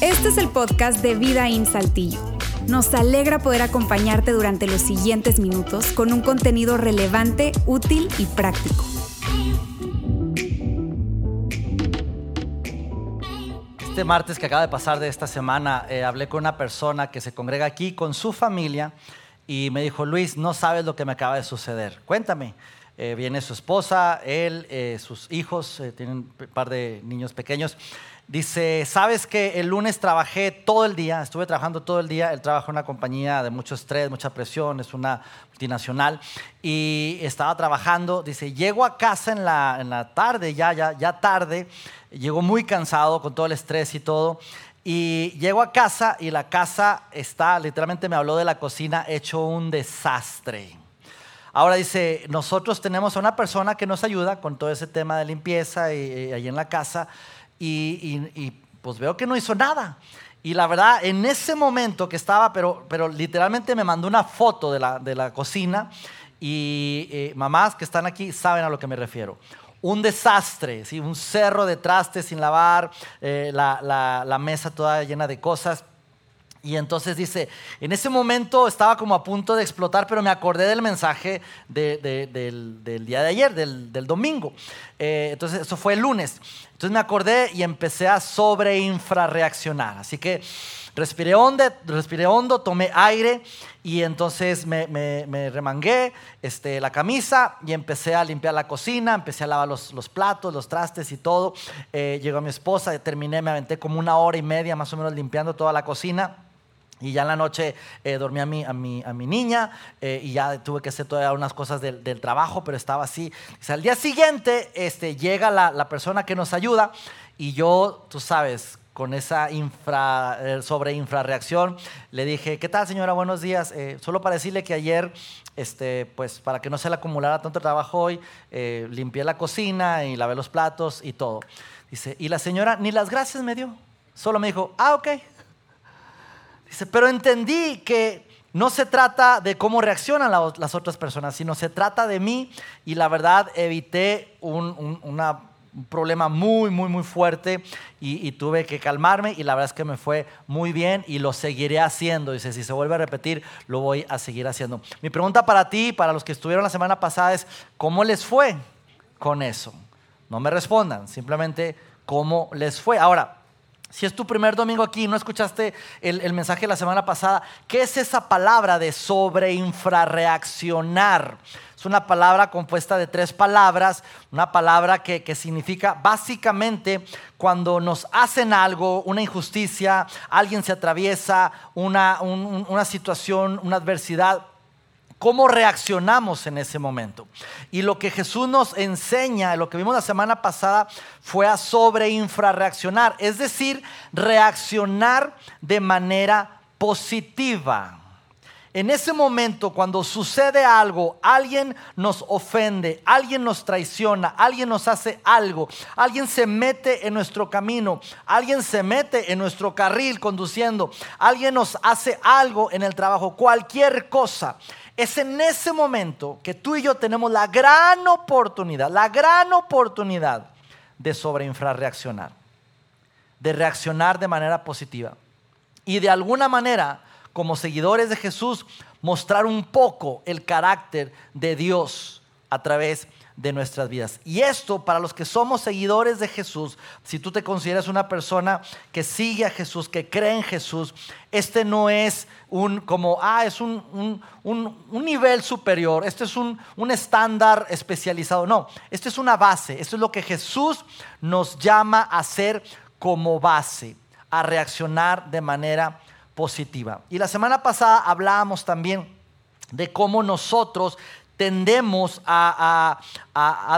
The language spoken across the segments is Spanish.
Este es el podcast de Vida en Saltillo. Nos alegra poder acompañarte durante los siguientes minutos con un contenido relevante, útil y práctico. Este martes que acaba de pasar de esta semana, eh, hablé con una persona que se congrega aquí con su familia y me dijo, Luis, no sabes lo que me acaba de suceder. Cuéntame. Eh, viene su esposa, él, eh, sus hijos, tienen un par de niños pequeños. Dice, sabes que el lunes trabajé todo el día, estuve trabajando todo el día, él trabaja en una compañía de mucho estrés, mucha presión, es una multinacional, y estaba trabajando, dice, llego a casa en la, en la tarde, ya, ya, ya tarde, llegó muy cansado con todo el estrés y todo, y llego a casa y la casa está, literalmente me habló de la cocina, hecho un desastre. Ahora dice, nosotros tenemos a una persona que nos ayuda con todo ese tema de limpieza y, y ahí en la casa, y, pues veo que no hizo nada. Y la verdad, en ese momento que estaba, pero, pero literalmente me mandó una foto de la, de la cocina y eh, mamás que están aquí saben a lo que me refiero. Un desastre, ¿sí? un cerro de trastes sin lavar, eh, la, la, la mesa toda llena de cosas. Y entonces dice, en ese momento estaba como a punto de explotar, pero me acordé del mensaje del, día de ayer, del, domingo. Eh, entonces eso fue el lunes. Entonces me acordé y empecé a sobreinfrarreaccionar. Así que respiré hondo, respiré hondo tomé aire y entonces me, remangué este, la camisa y empecé a limpiar la cocina, empecé a lavar los, platos, los trastes y todo. Eh, llegó mi esposa, terminé, me aventé como una hora y media más o menos limpiando toda la cocina. Y ya en la noche eh, dormí a mi, a mi, a mi niña eh, y ya tuve que hacer todas unas cosas del, del trabajo, pero estaba así. al día siguiente este, llega la, la, persona que nos ayuda y yo, tú sabes, con esa infra, eh, sobre infrarreacción, le dije, ¿qué tal señora? Buenos días. solo para decirle que ayer, este, pues para que no se le acumulara tanto trabajo hoy, limpié la cocina y lavé los platos y todo. Dice, y la señora ni las gracias me dio, solo me dijo, ah, ok. Dice, pero entendí que no se trata de cómo reaccionan las otras personas, sino se trata de mí y la verdad evité un, problema muy, muy, muy fuerte y, tuve que calmarme y la verdad es que me fue muy bien y lo seguiré haciendo. Dice, si se vuelve a repetir, lo voy a seguir haciendo. Mi pregunta para ti, para los que estuvieron la semana pasada es, ¿cómo les fue con eso? No me respondan, simplemente cómo les fue. Ahora, si es tu primer domingo aquí y no escuchaste el, mensaje de la semana pasada, ¿qué es esa palabra de sobreinfrarreaccionar? Es una palabra compuesta de tres palabras, una palabra que, significa básicamente cuando nos hacen algo, una injusticia, alguien se atraviesa, una, una situación, una adversidad, cómo reaccionamos en ese momento. Y lo que Jesús nos enseña, lo que vimos la semana pasada, fue a sobreinfrarreaccionar, es decir, reaccionar de manera positiva. En ese momento, cuando sucede algo, alguien nos ofende, alguien nos traiciona, alguien nos hace algo, alguien se mete en nuestro camino, alguien se mete en nuestro carril conduciendo, alguien nos hace algo en el trabajo, cualquier cosa. Es en ese momento que tú y yo tenemos la gran oportunidad, la gran oportunidad de sobreinfrarreaccionar, de reaccionar de manera positiva y de alguna manera, como seguidores de Jesús, mostrar un poco el carácter de Dios a través de nuestras vidas. Y esto para los que somos seguidores de Jesús, si tú te consideras una persona que sigue a Jesús, que cree en Jesús, este no es un como, ah, es un, un, nivel superior, este es un, estándar especializado. No, esto es una base, esto es lo que Jesús nos llama a hacer como base, a reaccionar de manera positiva. Y la semana pasada hablábamos también de cómo nosotros tendemos a,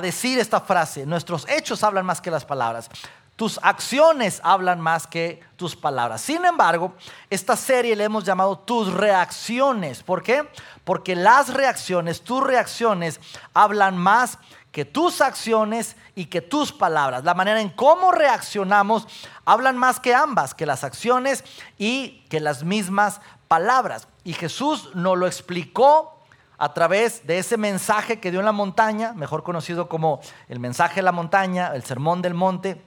decir esta frase, nuestros hechos hablan más que las palabras. Tus acciones hablan más que tus palabras. Sin embargo, esta serie le hemos llamado tus reacciones. ¿Por qué? Porque las reacciones, tus reacciones, hablan más que tus acciones y que tus palabras. La manera en cómo reaccionamos hablan más que ambas, que las acciones y que las mismas palabras. Y Jesús nos lo explicó a través de ese mensaje que dio en la montaña, mejor conocido como el mensaje de la montaña, el sermón del monte,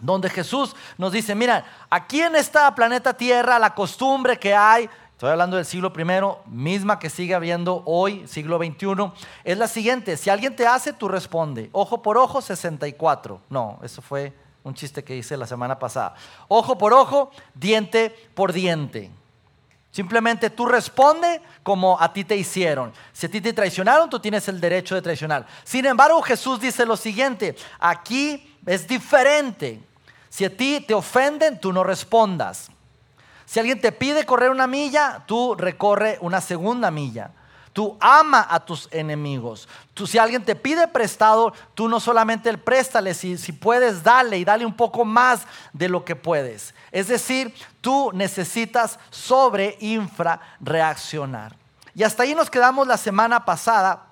donde Jesús nos dice, mira, aquí en esta planeta Tierra la costumbre que hay, estoy hablando del siglo I, misma que sigue habiendo hoy, siglo XXI, es la siguiente, si alguien te hace, tú responde, ojo por ojo, 64. No, eso fue un chiste que hice la semana pasada. Ojo por ojo, diente por diente. Simplemente tú responde como a ti te hicieron. Si a ti te traicionaron, tú tienes el derecho de traicionar. Sin embargo, Jesús dice lo siguiente, aquí es diferente. Si a ti te ofenden, tú no respondas. Si alguien te pide correr una milla, tú recorre una segunda milla. Tú ama a tus enemigos. Tú, si alguien te pide prestado, tú no solamente el préstale, si, si puedes, dale y dale un poco más de lo que puedes. Es decir, tú necesitas sobre infra reaccionar. Y hasta ahí nos quedamos la semana pasada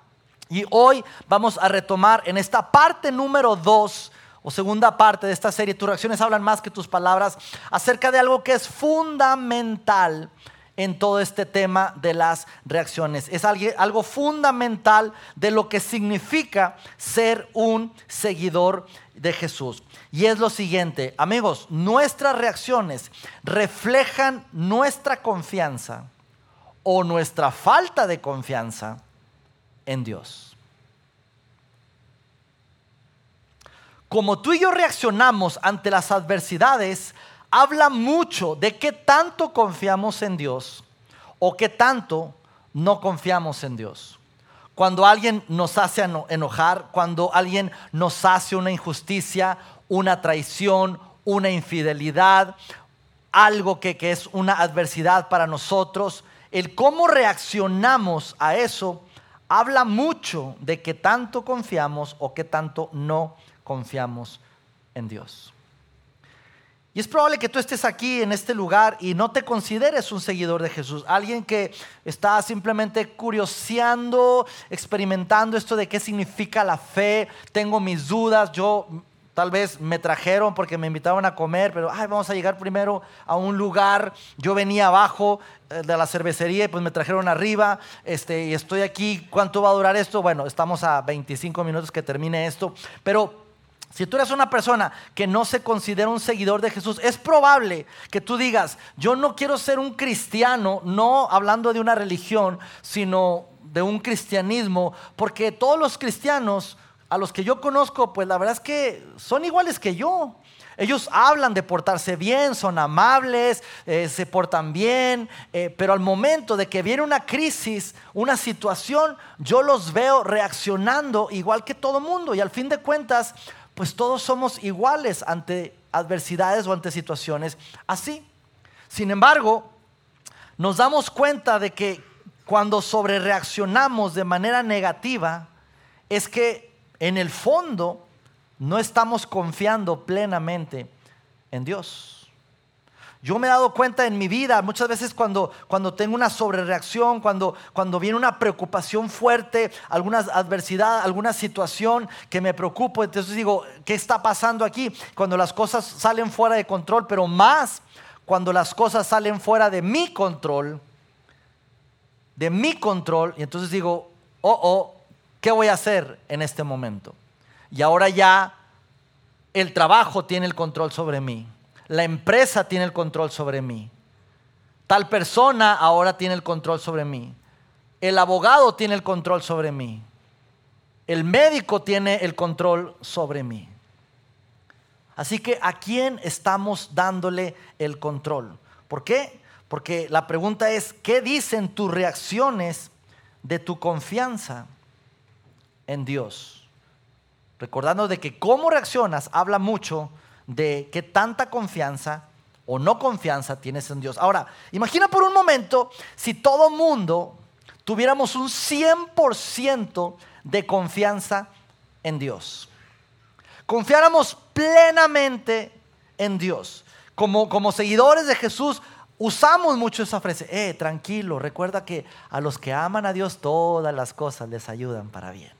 y hoy vamos a retomar en esta parte número dos o segunda parte de esta serie, tus reacciones hablan más que tus palabras, acerca de algo que es fundamental en todo este tema de las reacciones. Es algo fundamental de lo que significa ser un seguidor de Jesús. Y es lo siguiente, amigos, nuestras reacciones reflejan nuestra confianza o nuestra falta de confianza en Dios. Como tú y yo reaccionamos ante las adversidades, habla mucho de qué tanto confiamos en Dios o qué tanto no confiamos en Dios. Cuando alguien nos hace enojar, cuando alguien nos hace una injusticia, una traición, una infidelidad, algo que, que es una adversidad para nosotros, el cómo reaccionamos a eso habla mucho de qué tanto confiamos o qué tanto no confiamos en Dios. Y es probable que tú estés aquí en este lugar y no te consideres un seguidor de Jesús. Alguien que está simplemente curioseando, experimentando esto de qué significa la fe. Tengo mis dudas. Yo tal vez me trajeron porque me invitaron a comer, pero ay, vamos a llegar primero a un lugar. Yo venía abajo eh, de la cervecería y pues me trajeron arriba. Este, y estoy aquí. ¿Cuánto va a durar esto? Bueno, estamos a 25 minutos que termine esto. Pero si tú eres una persona que no se considera un seguidor de Jesús, es probable que tú digas, yo no quiero ser un cristiano, no hablando de una religión, sino de un cristianismo, porque todos los cristianos a los que yo conozco, pues la verdad es que son iguales que yo. Ellos hablan de portarse bien, son amables, eh, se portan bien, eh, pero al momento de que viene una crisis, una situación, yo los veo reaccionando igual que todo mundo y al fin de cuentas pues todos somos iguales ante adversidades o ante situaciones así. Sin embargo, nos damos cuenta de que cuando sobrereaccionamos de manera negativa, es que en el fondo no estamos confiando plenamente en Dios. Yo me he dado cuenta en mi vida, muchas veces cuando, cuando tengo una sobrereacción, cuando, cuando viene una preocupación fuerte, alguna adversidad, alguna situación que me preocupo, entonces digo, ¿qué está pasando aquí? Cuando las cosas salen fuera de control, pero más cuando las cosas salen fuera de mi control, de mi control, y entonces digo, oh, oh, ¿qué voy a hacer en este momento? Y ahora ya el trabajo tiene el control sobre mí la empresa tiene el control sobre mí. Tal persona ahora tiene el control sobre mí. El abogado tiene el control sobre mí. El médico tiene el control sobre mí. Así que ¿a quién estamos dándole el control? ¿Por qué? Porque la pregunta es, ¿qué dicen tus reacciones de tu confianza en Dios? Recordando de que cómo reaccionas habla mucho de qué tanta confianza o no confianza tienes en Dios. Ahora, imagina por un momento si todo mundo tuviéramos un 100% de confianza en Dios. Confiáramos plenamente en Dios. Como, como seguidores de Jesús, usamos mucho esa frase, eh, tranquilo, recuerda que a los que aman a Dios todas las cosas les ayudan para bien.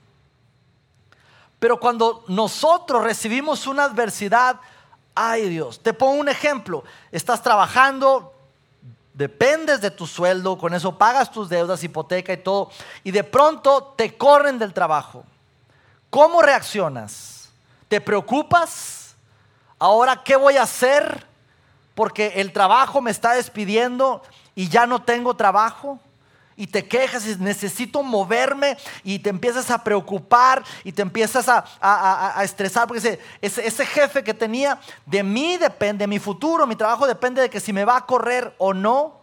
Pero cuando nosotros recibimos una adversidad, Ay Dios, te pongo un ejemplo. Estás trabajando, dependes de tu sueldo, con eso pagas tus deudas, hipoteca y todo, y de pronto te corren del trabajo. ¿Cómo reaccionas? ¿Te preocupas? Ahora, ¿qué voy a hacer? Porque el trabajo me está despidiendo y ya no tengo trabajo y te quejas y necesito moverme y te empiezas a preocupar y te empiezas a, estresar porque ese, ese, jefe que tenía de mí depende, mi futuro, mi trabajo depende de que si me va a correr o no.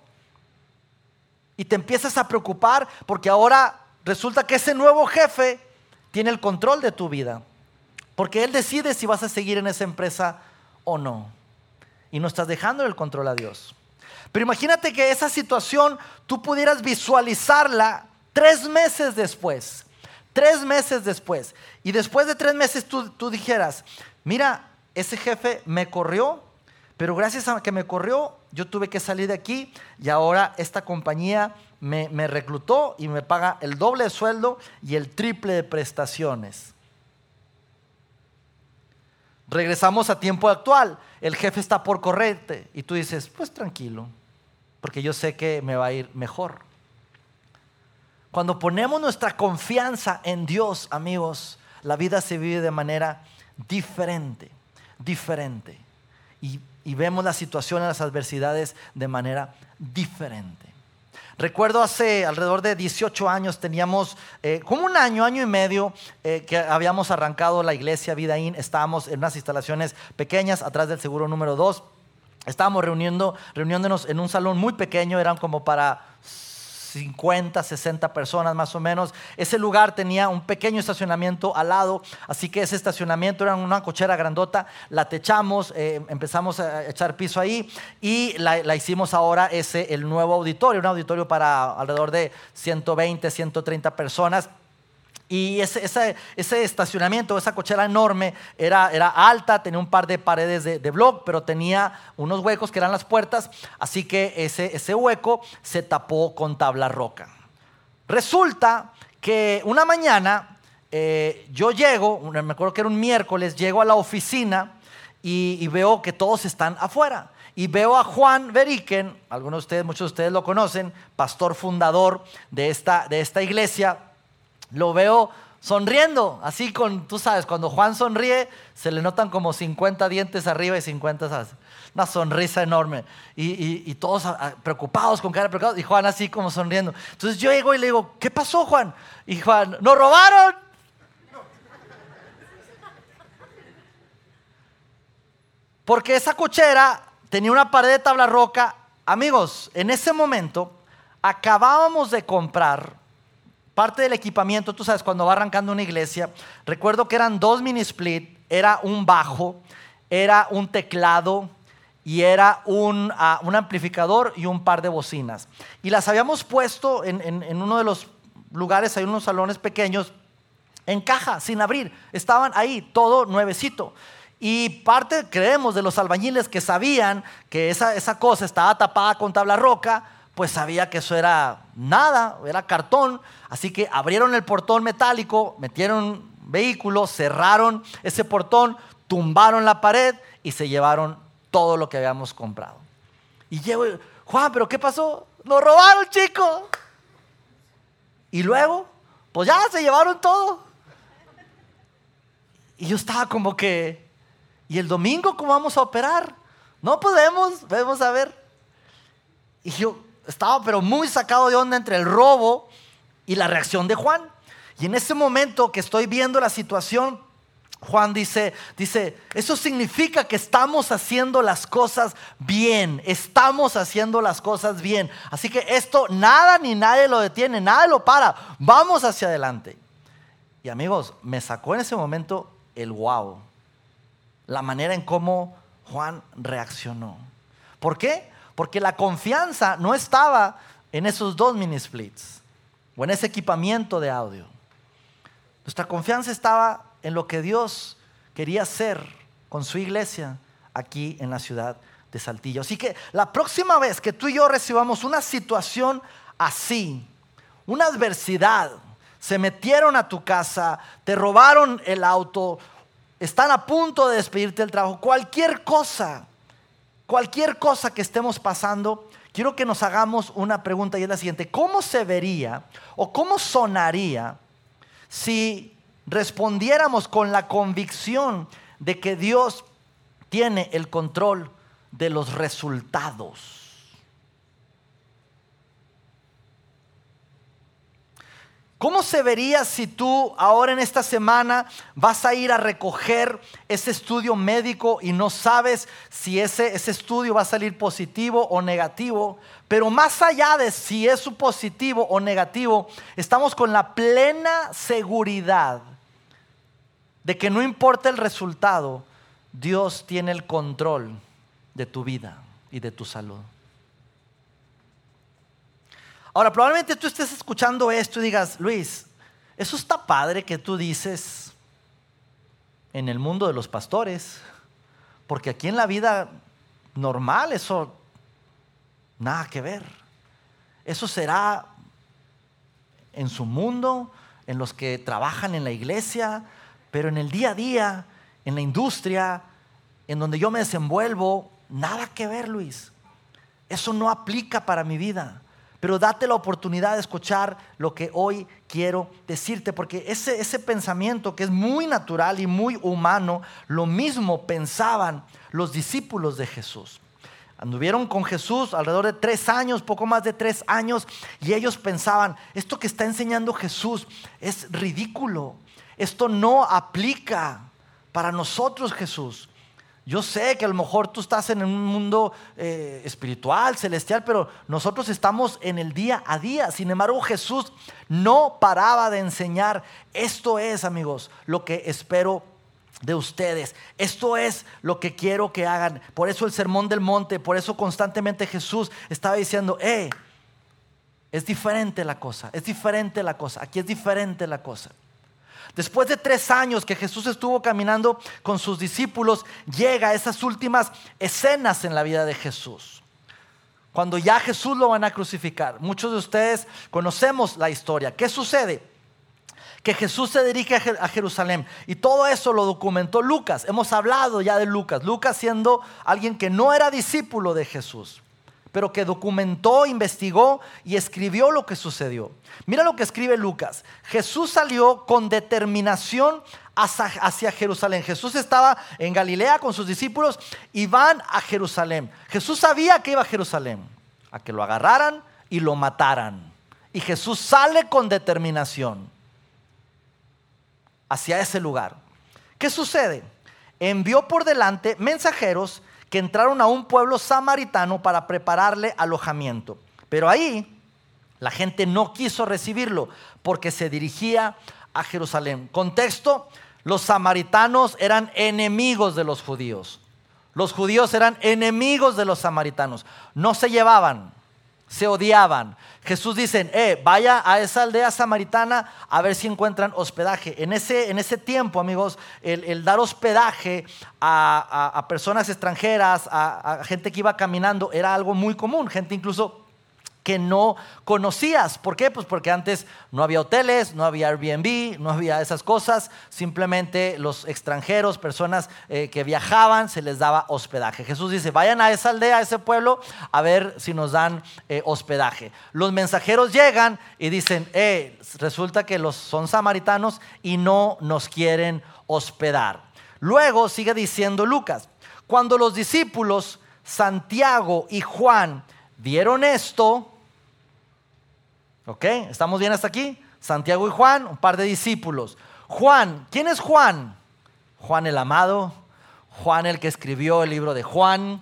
Y te empiezas a preocupar porque ahora resulta que ese nuevo jefe tiene el control de tu vida. Porque él decide si vas a seguir en esa empresa o no. Y no estás dejando el control a Dios. Pero imagínate que esa situación tú pudieras visualizarla tres meses después. Tres meses después. Y después de tres meses tú, dijeras, mira, ese jefe me corrió, pero gracias a que me corrió, yo tuve que salir de aquí y ahora esta compañía me, me, reclutó y me paga el doble de sueldo y el triple de prestaciones. Regresamos a tiempo actual. El jefe está por correrte y tú dices, pues tranquilo, porque yo sé que me va a ir mejor. Cuando ponemos nuestra confianza en Dios, amigos, la vida se vive de manera diferente, diferente. Y, vemos la situación, las adversidades de manera diferente. Recuerdo hace alrededor de 18 años, teníamos eh, como un año, año y medio, eh, que habíamos arrancado la iglesia Vidaín. Estábamos en unas instalaciones pequeñas atrás del seguro número 2 Estábamos reuniendo, reuniéndonos en un salón muy pequeño, eran como para 50, 60 personas más o menos. Ese lugar tenía un pequeño estacionamiento al lado, así que ese estacionamiento era una cochera grandota, la techamos, eh, empezamos a echar piso ahí y la, la, hicimos ahora ese, el nuevo auditorio, un auditorio para alrededor de 120, 130 personas. Y ese, ese, estacionamiento, esa cochera enorme, era, era, alta, tenía un par de paredes de, de block, pero tenía unos huecos que eran las puertas, así que ese, ese hueco se tapó con tabla roca. Resulta que una mañana eh, yo llego, me acuerdo que era un miércoles, llego a la oficina y, y veo que todos están afuera y veo a Juan Beriken, algunos de ustedes, muchos de ustedes lo conocen, pastor fundador de esta, de esta iglesia, lo veo sonriendo, así con, tú sabes, cuando Juan sonríe, se le notan como 50 dientes arriba y 50, ¿sabes? Una sonrisa enorme. Y, todos ah, preocupados, con cara preocupados, y Juan así como sonriendo. Entonces yo llego y le digo, ¿qué pasó, Juan? Y Juan, ¿nos robaron? Porque esa cochera tenía una pared de tabla roca. Amigos, en ese momento acabábamos de comprar Parte del equipamiento, tú sabes, cuando va arrancando una iglesia, recuerdo que eran dos mini split, era un bajo, era un teclado y era un, ah, amplificador y un par de bocinas. Y las habíamos puesto en, uno de los lugares, hay unos salones pequeños, en caja, sin abrir. Estaban ahí, todo nuevecito. Y parte, creemos, de los albañiles que sabían que esa, esa cosa estaba tapada con tabla roca, pues sabía que eso era nada, era cartón. Así que abrieron el portón metálico, metieron vehículos, cerraron ese portón, tumbaron la pared y se llevaron todo lo que habíamos comprado. Y llego, Juan, ¿pero qué pasó? Nos robaron, chicos. Y luego, pues ya se llevaron todo. Y yo estaba como que, ¿y el domingo cómo vamos a operar? No podemos, vamos a ver. Y yo, estaba pero muy sacado de onda entre el robo y la reacción de Juan. Y en ese momento que estoy viendo la situación, Juan dice, dice, eso significa que estamos haciendo las cosas bien, estamos haciendo las cosas bien. Así que esto nada ni nadie lo detiene, nada lo para, vamos hacia adelante. Y amigos, me sacó en ese momento el wow, la manera en cómo Juan reaccionó. ¿Por qué? Porque la confianza no estaba en esos dos mini splits o en ese equipamiento de audio. Nuestra confianza estaba en lo que Dios quería hacer con su iglesia aquí en la ciudad de Saltillo. Así que la próxima vez que tú y yo recibamos una situación así, una adversidad, se metieron a tu casa, te robaron el auto, están a punto de despedirte del trabajo, cualquier cosa Cualquier cosa que estemos pasando, quiero que nos hagamos una pregunta y es la siguiente. ¿Cómo se vería o cómo sonaría si respondiéramos con la convicción de que Dios tiene el control de los resultados? ¿Cómo se vería si tú ahora en esta semana vas a ir a recoger ese estudio médico y no sabes si ese, ese estudio va a salir positivo o negativo? Pero más allá de si es positivo o negativo, estamos con la plena seguridad de que no importa el resultado, Dios tiene el control de tu vida y de tu salud. Ahora, probablemente tú estés escuchando esto y digas, Luis, eso está padre que tú dices en el mundo de los pastores, porque aquí en la vida normal eso nada que ver. Eso será en su mundo, en los que trabajan en la iglesia, pero en el día a día, en la industria, en donde yo me desenvuelvo, nada que ver, Luis. Eso no aplica para mi vida pero date la oportunidad de escuchar lo que hoy quiero decirte, porque ese, ese pensamiento que es muy natural y muy humano, lo mismo pensaban los discípulos de Jesús. Anduvieron con Jesús alrededor de tres años, poco más de tres años, y ellos pensaban, esto que está enseñando Jesús es ridículo, esto no aplica para nosotros Jesús. Yo sé que a lo mejor tú estás en un mundo eh, espiritual, celestial, pero nosotros estamos en el día a día. Sin embargo, Jesús no paraba de enseñar. Esto es, amigos, lo que espero de ustedes. Esto es lo que quiero que hagan. Por eso el sermón del monte, por eso constantemente Jesús estaba diciendo, eh, es diferente la cosa, es diferente la cosa, aquí es diferente la cosa. Después de tres años que Jesús estuvo caminando con sus discípulos, llega a esas últimas escenas en la vida de Jesús. Cuando ya Jesús lo van a crucificar. Muchos de ustedes conocemos la historia. ¿Qué sucede? Que Jesús se dirige a Jerusalén y todo eso lo documentó Lucas. Hemos hablado ya de Lucas. Lucas siendo alguien que no era discípulo de Jesús pero que documentó, investigó y escribió lo que sucedió. Mira lo que escribe Lucas. Jesús salió con determinación hacia, Jerusalén. Jesús estaba en Galilea con sus discípulos y van a Jerusalén. Jesús sabía que iba a Jerusalén, a que lo agarraran y lo mataran. Y Jesús sale con determinación hacia ese lugar. ¿Qué sucede? Envió por delante mensajeros que entraron a un pueblo samaritano para prepararle alojamiento. Pero ahí la gente no quiso recibirlo porque se dirigía a Jerusalén. Contexto, los samaritanos eran enemigos de los judíos. Los judíos eran enemigos de los samaritanos. No se llevaban se odiaban. Jesús dice, eh, vaya a esa aldea samaritana a ver si encuentran hospedaje. En ese, en ese tiempo, amigos, el, dar hospedaje a, personas extranjeras, a, a gente que iba caminando, era algo muy común. Gente incluso que no conocías. ¿Por qué? Pues porque antes no había hoteles, no había Airbnb, no había esas cosas. Simplemente los extranjeros, personas eh, que viajaban, se les daba hospedaje. Jesús dice, vayan a esa aldea, a ese pueblo, a ver si nos dan eh, hospedaje. Los mensajeros llegan y dicen, eh, resulta que los son samaritanos y no nos quieren hospedar. Luego sigue diciendo Lucas, cuando los discípulos Santiago y Juan vieron esto, ¿Ok? ¿Estamos bien hasta aquí? Santiago y Juan, un par de discípulos. Juan, ¿quién es Juan? Juan el amado, Juan el que escribió el libro de Juan,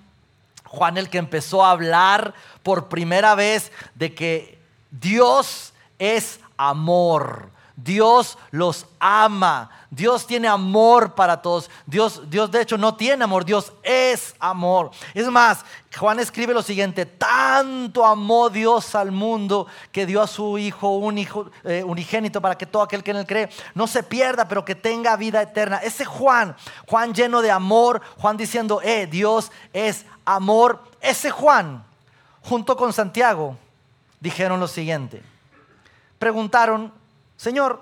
Juan el que empezó a hablar por primera vez de que Dios es amor. Dios los ama. Dios tiene amor para todos. Dios, Dios de hecho no tiene amor, Dios es amor. Es más, Juan escribe lo siguiente, tanto amó Dios al mundo que dio a su Hijo un hijo eh, unigénito para que todo aquel que en él cree no se pierda, pero que tenga vida eterna. Ese Juan, Juan lleno de amor, Juan diciendo, eh, Dios es amor. Ese Juan, junto con Santiago, dijeron lo siguiente. Preguntaron, Señor,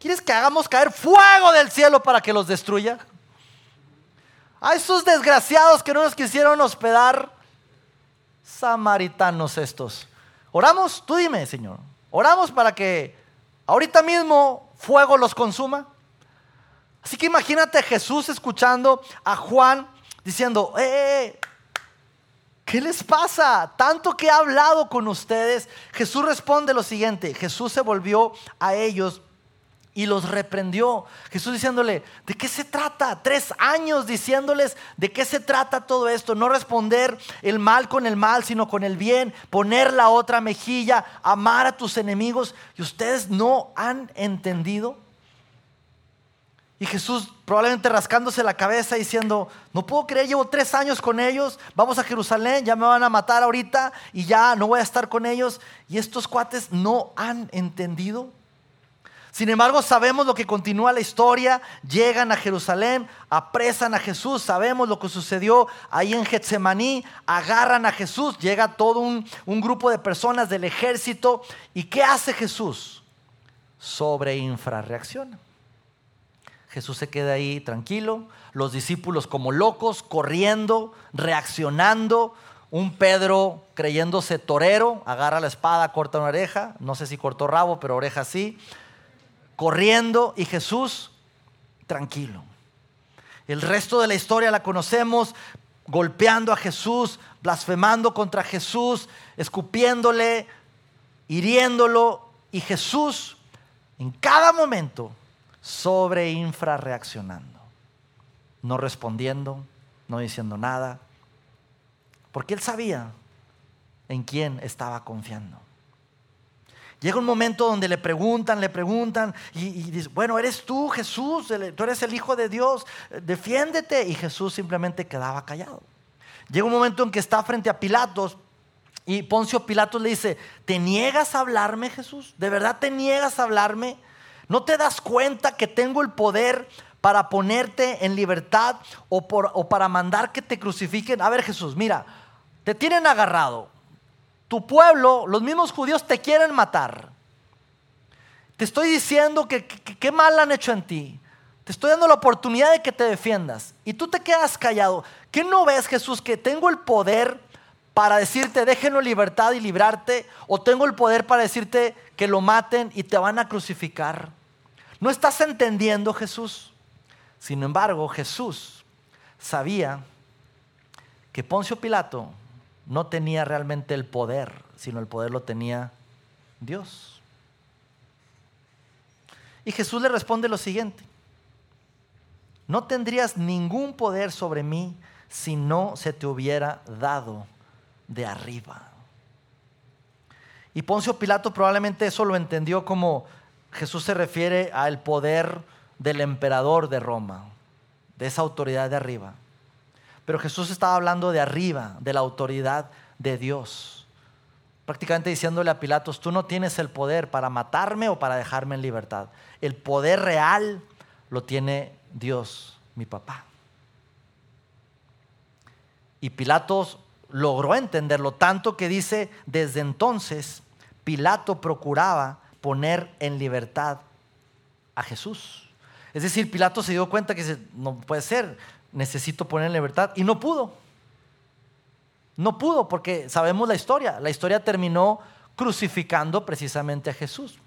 ¿quieres que hagamos caer fuego del cielo para que los destruya? A esos desgraciados que no nos quisieron hospedar, samaritanos estos. Oramos, tú dime, Señor. Oramos para que ahorita mismo fuego los consuma. Así que imagínate a Jesús escuchando a Juan diciendo, ¡eh! eh, eh ¿Qué les pasa? Tanto que ha hablado con ustedes. Jesús responde lo siguiente. Jesús se volvió a ellos y los reprendió. Jesús diciéndole, ¿de qué se trata? Tres años diciéndoles, ¿de qué se trata todo esto? No responder el mal con el mal, sino con el bien, poner la otra mejilla, amar a tus enemigos. Y ustedes no han entendido. Y Jesús probablemente rascándose la cabeza diciendo, no puedo creer, llevo tres años con ellos, vamos a Jerusalén, ya me van a matar ahorita y ya no voy a estar con ellos. Y estos cuates no han entendido. Sin embargo, sabemos lo que continúa la historia. Llegan a Jerusalén, apresan a Jesús. Sabemos lo que sucedió ahí en Getsemaní. Agarran a Jesús. Llega todo un, un grupo de personas del ejército. ¿Y qué hace Jesús? Sobre infrarreacciona. Jesús se queda ahí tranquilo, los discípulos como locos, corriendo, reaccionando. Un Pedro creyéndose torero, agarra la espada, corta una oreja, no sé si cortó rabo, pero oreja sí, corriendo y Jesús tranquilo. El resto de la historia la conocemos golpeando a Jesús, blasfemando contra Jesús, escupiéndole, hiriéndolo y Jesús en cada momento sobre infrarreaccionando, no respondiendo, no diciendo nada, porque él sabía en quién estaba confiando. Llega un momento donde le preguntan, le preguntan y, dice, bueno, eres tú Jesús, tú eres el Hijo de Dios, defiéndete. Y Jesús simplemente quedaba callado. Llega un momento en que está frente a Pilatos y Poncio Pilatos le dice, ¿te niegas a hablarme Jesús? ¿De verdad te niegas a hablarme? ¿No te das cuenta que tengo el poder para ponerte en libertad o, para mandar que te crucifiquen? A ver Jesús, mira, te tienen agarrado. Tu pueblo, los mismos judíos te quieren matar. Te estoy diciendo que qué mal han hecho en ti. Te estoy dando la oportunidad de que te defiendas. Y tú te quedas callado. ¿Qué no ves, Jesús, que tengo el poder para decirte déjenlo en libertad y librarte? ¿O tengo el poder para decirte que lo maten y te van a crucificar? No estás entendiendo Jesús. Sin embargo, Jesús sabía que Poncio Pilato no tenía realmente el poder, sino el poder lo tenía Dios. Y Jesús le responde lo siguiente, no tendrías ningún poder sobre mí si no se te hubiera dado de arriba. Y Poncio Pilato probablemente eso lo entendió como Jesús se refiere al poder del emperador de Roma, de esa autoridad de arriba. Pero Jesús estaba hablando de arriba, de la autoridad de Dios. Prácticamente diciéndole a Pilatos, tú no tienes el poder para matarme o para dejarme en libertad. El poder real lo tiene Dios, mi papá. Y Pilatos logró entenderlo tanto que dice, desde entonces Pilato procuraba poner en libertad a Jesús. Es decir, Pilato se dio cuenta que no puede ser, necesito poner en libertad y no pudo. No pudo porque sabemos la historia. La historia terminó crucificando precisamente a Jesús.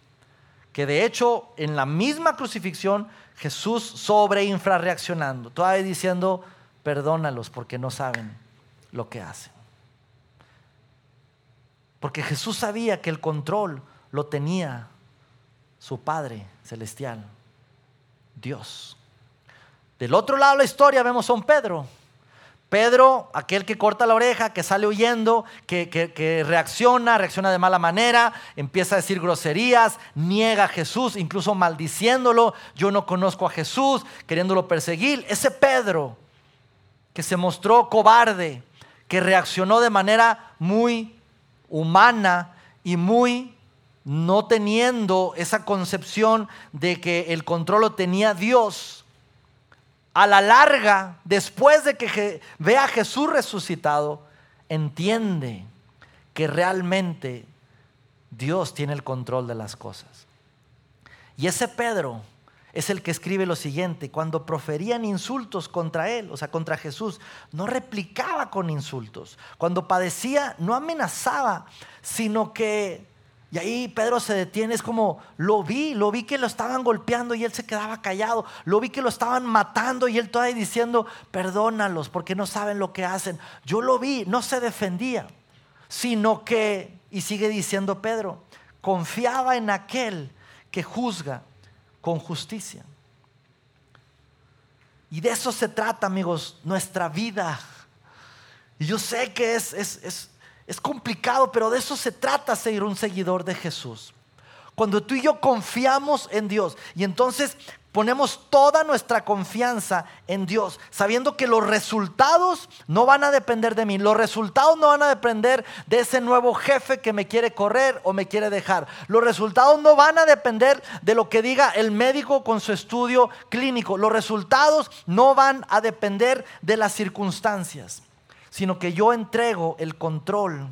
Que de hecho en la misma crucifixión Jesús sobre infrarreaccionando, todavía diciendo, perdónalos porque no saben lo que hacen. Porque Jesús sabía que el control lo tenía su Padre Celestial, Dios. Del otro lado de la historia vemos a un Pedro. Pedro, aquel que corta la oreja, que sale huyendo, que, que, reacciona, reacciona de mala manera, empieza a decir groserías, niega a Jesús, incluso maldiciéndolo, yo no conozco a Jesús, queriéndolo perseguir. Ese Pedro que se mostró cobarde, que reaccionó de manera muy humana y muy no teniendo esa concepción de que el control lo tenía Dios, a la larga, después de que ve a Jesús resucitado, entiende que realmente Dios tiene el control de las cosas. Y ese Pedro es el que escribe lo siguiente, cuando proferían insultos contra él, o sea, contra Jesús, no replicaba con insultos. Cuando padecía, no amenazaba, sino que, y ahí Pedro se detiene, es como, lo vi, lo vi que lo estaban golpeando y él se quedaba callado, lo vi que lo estaban matando y él todavía diciendo, perdónalos porque no saben lo que hacen. Yo lo vi, no se defendía, sino que, y sigue diciendo Pedro, confiaba en aquel que juzga con justicia. Y de eso se trata, amigos, nuestra vida. Y yo sé que es, es, es complicado, pero de eso se trata ser un seguidor de Jesús. Cuando tú y yo confiamos en Dios y entonces ponemos toda nuestra confianza en Dios, sabiendo que los resultados no van a depender de mí, los resultados no van a depender de ese nuevo jefe que me quiere correr o me quiere dejar, los resultados no van a depender de lo que diga el médico con su estudio clínico, los resultados no van a depender de las circunstancias, sino que yo entrego el control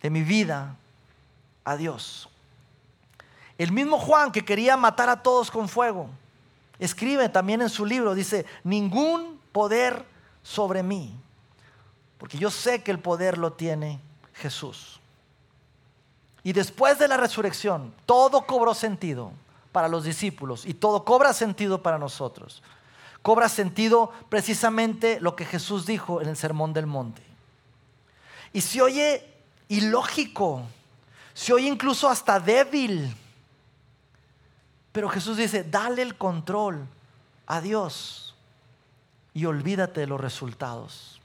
de mi vida a Dios. El mismo Juan que quería matar a todos con fuego, escribe también en su libro, dice, ningún poder sobre mí, porque yo sé que el poder lo tiene Jesús. Y después de la resurrección, todo cobró sentido para los discípulos y todo cobra sentido para nosotros. Cobra sentido precisamente lo que Jesús dijo en el Sermón del Monte. Y se oye ilógico, se oye incluso hasta débil pero Jesús dice, dale el control a Dios y olvídate de los resultados.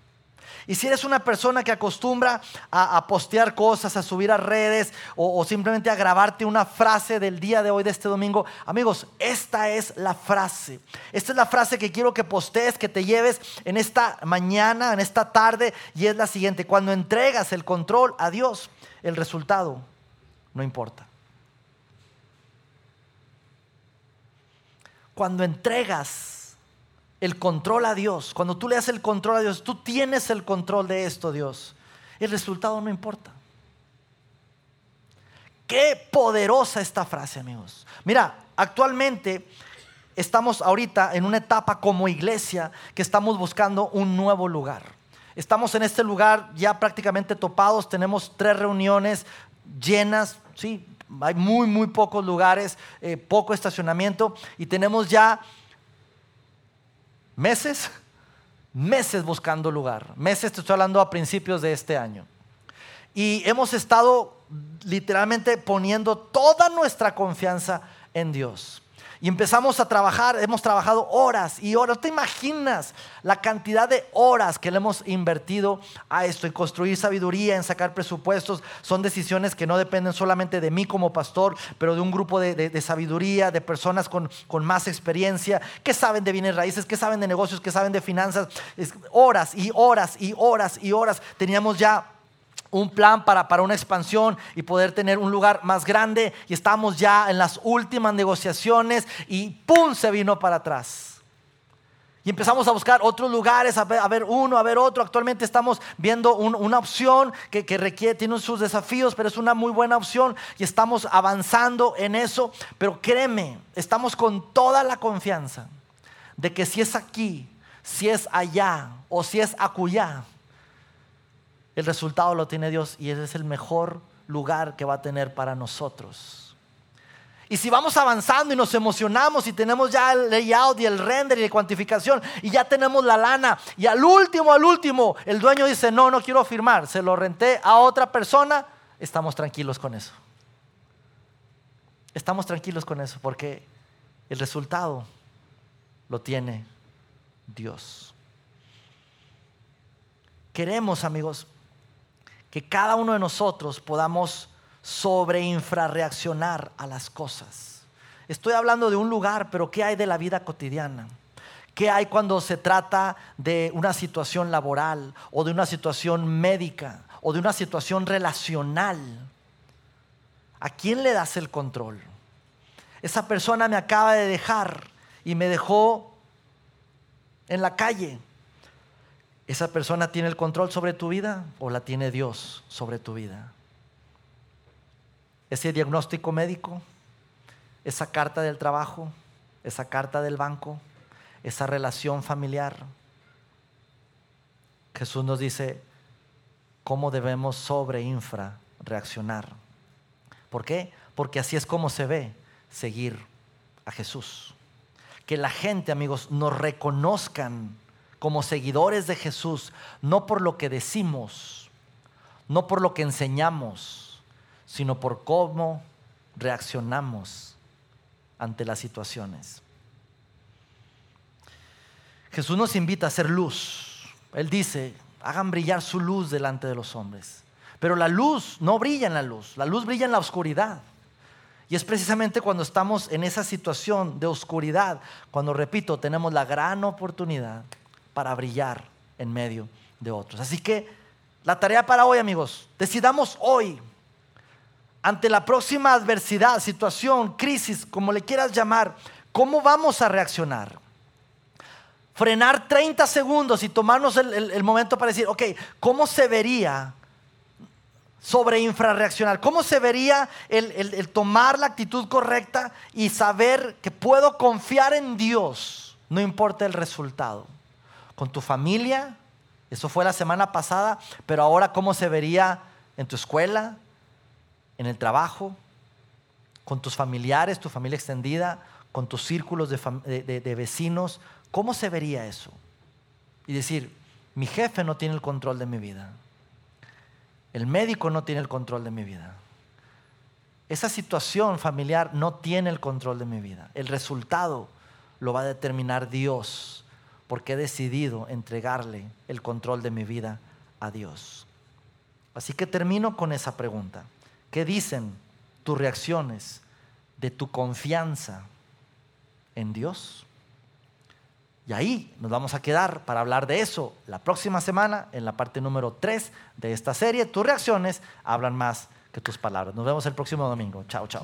Y si eres una persona que acostumbra a, postear cosas, a subir a redes o, simplemente a grabarte una frase del día de hoy, de este domingo, amigos, esta es la frase. Esta es la frase que quiero que postees, que te lleves en esta mañana, en esta tarde, y es la siguiente. Cuando entregas el control a Dios, el resultado no importa. Cuando entregas el control a Dios, cuando tú le das el control a Dios, tú tienes el control de esto, Dios, el resultado no importa. Qué poderosa esta frase, amigos. Mira, actualmente estamos ahorita en una etapa como iglesia que estamos buscando un nuevo lugar. Estamos en este lugar ya prácticamente topados, tenemos tres reuniones llenas, sí, hay muy, muy pocos lugares, eh, poco estacionamiento y tenemos ya meses, meses buscando lugar. Meses, te estoy hablando a principios de este año. Y hemos estado literalmente poniendo toda nuestra confianza en Dios. Y empezamos a trabajar, hemos trabajado horas y horas. ¿Te imaginas la cantidad de horas que le hemos invertido a esto? En construir sabiduría, en sacar presupuestos. Son decisiones que no dependen solamente de mí como pastor, pero de un grupo de, sabiduría, de personas con, con, más experiencia, que saben de bienes raíces, que saben de negocios, que saben de finanzas. horas y horas y horas y horas. Teníamos ya un plan para, para una expansión y poder tener un lugar más grande y estamos ya en las últimas negociaciones y ¡pum! se vino para atrás. Y empezamos a buscar otros lugares, a ver, uno, a ver otro. Actualmente estamos viendo una opción que, que, requiere, tiene sus desafíos, pero es una muy buena opción y estamos avanzando en eso. Pero créeme, estamos con toda la confianza de que si es aquí, si es allá o si es acullá, el resultado lo tiene Dios y ese es el mejor lugar que va a tener para nosotros. Y si vamos avanzando y nos emocionamos y tenemos ya el layout y el render y la cuantificación y ya tenemos la lana y al último, al último, el dueño dice, no, no quiero firmar, se lo renté a otra persona, estamos tranquilos con eso. Estamos tranquilos con eso porque el resultado lo tiene Dios. Queremos, amigos, que cada uno de nosotros podamos sobreinfrarreaccionar a las cosas. Estoy hablando de un lugar, pero ¿qué hay de la vida cotidiana? ¿Qué hay cuando se trata de una situación laboral o de una situación médica o de una situación relacional? ¿A quién le das el control? Esa persona me acaba de dejar y me dejó en la calle. ¿Esa persona tiene el control sobre tu vida o la tiene Dios sobre tu vida? Ese diagnóstico médico, esa carta del trabajo, esa carta del banco, esa relación familiar. Jesús nos dice cómo debemos sobre infra reaccionar. ¿Por qué? Porque así es como se ve seguir a Jesús. Que la gente, amigos, nos reconozcan como seguidores de Jesús, no por lo que decimos, no por lo que enseñamos, sino por cómo reaccionamos ante las situaciones. Jesús nos invita a ser luz. Él dice, hagan brillar su luz delante de los hombres. Pero la luz no brilla en la luz, la luz brilla en la oscuridad. Y es precisamente cuando estamos en esa situación de oscuridad, cuando, repito, tenemos la gran oportunidad para brillar en medio de otros. Así que la tarea para hoy, amigos, decidamos hoy, ante la próxima adversidad, situación, crisis, como le quieras llamar, ¿cómo vamos a reaccionar? frenar 30 segundos y tomarnos el, momento para decir, ok, ¿cómo se vería sobre infrarreaccionar? ¿Cómo se vería el, el, tomar la actitud correcta y saber que puedo confiar en Dios, no importa el resultado? Con tu familia, eso fue la semana pasada, pero ahora ¿cómo se vería en tu escuela, en el trabajo, con tus familiares, tu familia extendida, con tus círculos de vecinos, ¿Cómo se vería eso? Y decir, mi jefe no tiene el control de mi vida. El médico no tiene el control de mi vida. Esa situación familiar no tiene el control de mi vida. El resultado lo va a determinar Dios porque he decidido entregarle el control de mi vida a Dios. Así que termino con esa pregunta. ¿Qué dicen tus reacciones de tu confianza en Dios? Y ahí nos vamos a quedar para hablar de eso la próxima semana en la parte número 3 de esta serie. Tus reacciones hablan más que tus palabras. Nos vemos el próximo domingo. Chao, chao.